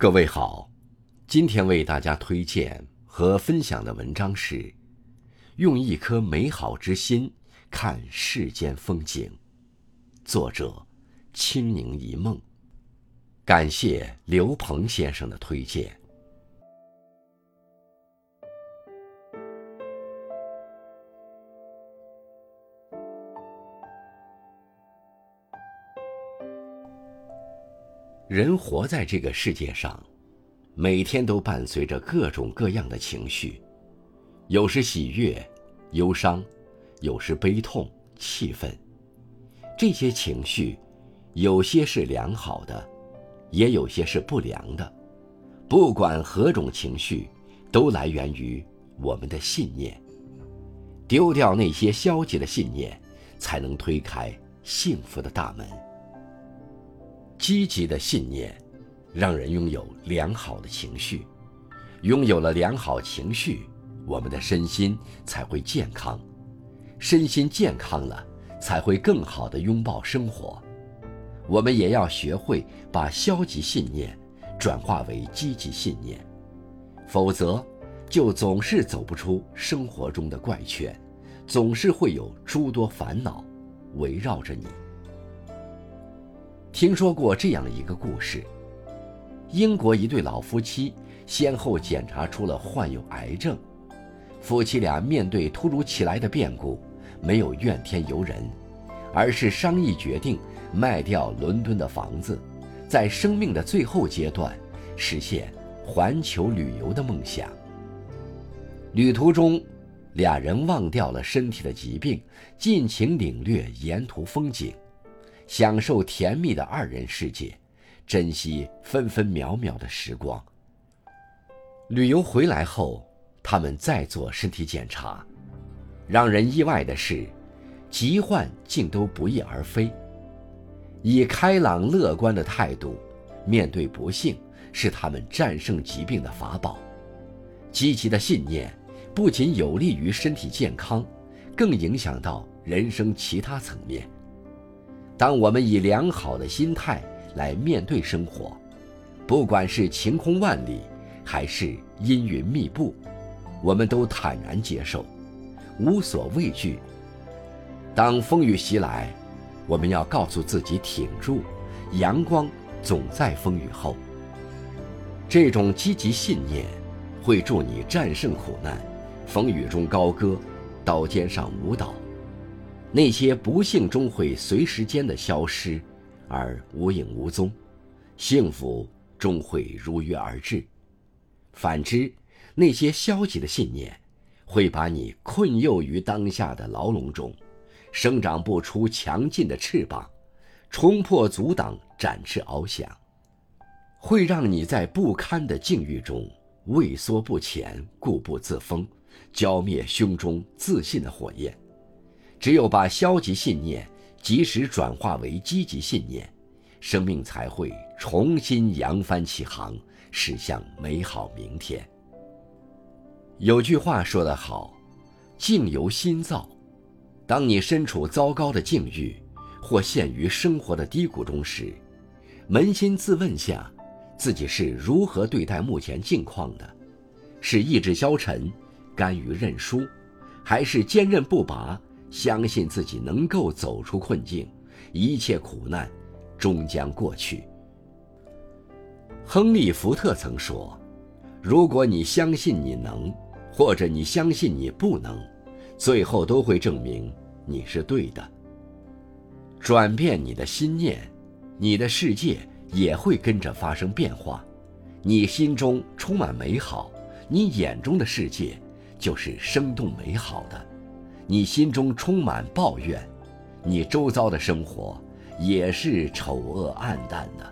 各位好，今天为大家推荐和分享的文章是《用一颗美好之心看世间风景》，作者清宁一梦。感谢刘鹏先生的推荐。人活在这个世界上，每天都伴随着各种各样的情绪，有时喜悦、忧伤，有时悲痛、气愤。这些情绪，有些是良好的，也有些是不良的。不管何种情绪，都来源于我们的信念。丢掉那些消极的信念，才能推开幸福的大门。积极的信念，让人拥有良好的情绪，拥有了良好情绪，我们的身心才会健康，身心健康了，才会更好的拥抱生活。我们也要学会把消极信念转化为积极信念，否则就总是走不出生活中的怪圈，总是会有诸多烦恼围绕着你。听说过这样一个故事：英国一对老夫妻先后检查出了患有癌症，夫妻俩面对突如其来的变故，没有怨天尤人，而是商议决定卖掉伦敦的房子，在生命的最后阶段实现环球旅游的梦想。旅途中，俩人忘掉了身体的疾病，尽情领略沿途风景。享受甜蜜的二人世界，珍惜分分秒秒的时光。旅游回来后，他们再做身体检查，让人意外的是，疾患竟都不翼而飞。以开朗乐观的态度面对不幸，是他们战胜疾病的法宝。积极的信念不仅有利于身体健康，更影响到人生其他层面。当我们以良好的心态来面对生活，不管是晴空万里，还是阴云密布，我们都坦然接受，无所畏惧。当风雨袭来，我们要告诉自己挺住，阳光总在风雨后。这种积极信念，会助你战胜苦难，风雨中高歌，刀尖上舞蹈。那些不幸终会随时间的消失，而无影无踪；幸福终会如约而至。反之，那些消极的信念，会把你困囿于当下的牢笼中，生长不出强劲的翅膀，冲破阻挡，展翅翱翔，会让你在不堪的境遇中畏缩不前，固步自封，浇灭胸中自信的火焰。只有把消极信念及时转化为积极信念，生命才会重新扬帆起航，驶向美好明天。有句话说得好：“境由心造。”当你身处糟糕的境遇，或陷于生活的低谷中时，扪心自问下，自己是如何对待目前境况的？是意志消沉，甘于认输，还是坚韧不拔？相信自己能够走出困境，一切苦难终将过去。亨利·福特曾说：“如果你相信你能，或者你相信你不能，最后都会证明你是对的。转变你的心念，你的世界也会跟着发生变化。你心中充满美好，你眼中的世界就是生动美好的。”你心中充满抱怨，你周遭的生活也是丑恶暗淡的。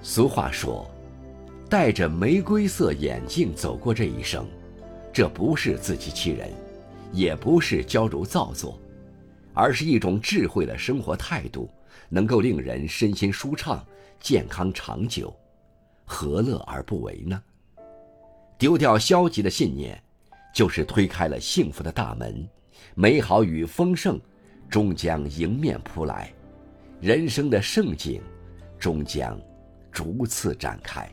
俗话说：“戴着玫瑰色眼镜走过这一生，这不是自欺欺人，也不是矫揉造作，而是一种智慧的生活态度，能够令人身心舒畅、健康长久，何乐而不为呢？”丢掉消极的信念。就是推开了幸福的大门，美好与丰盛终将迎面扑来，人生的盛景终将逐次展开。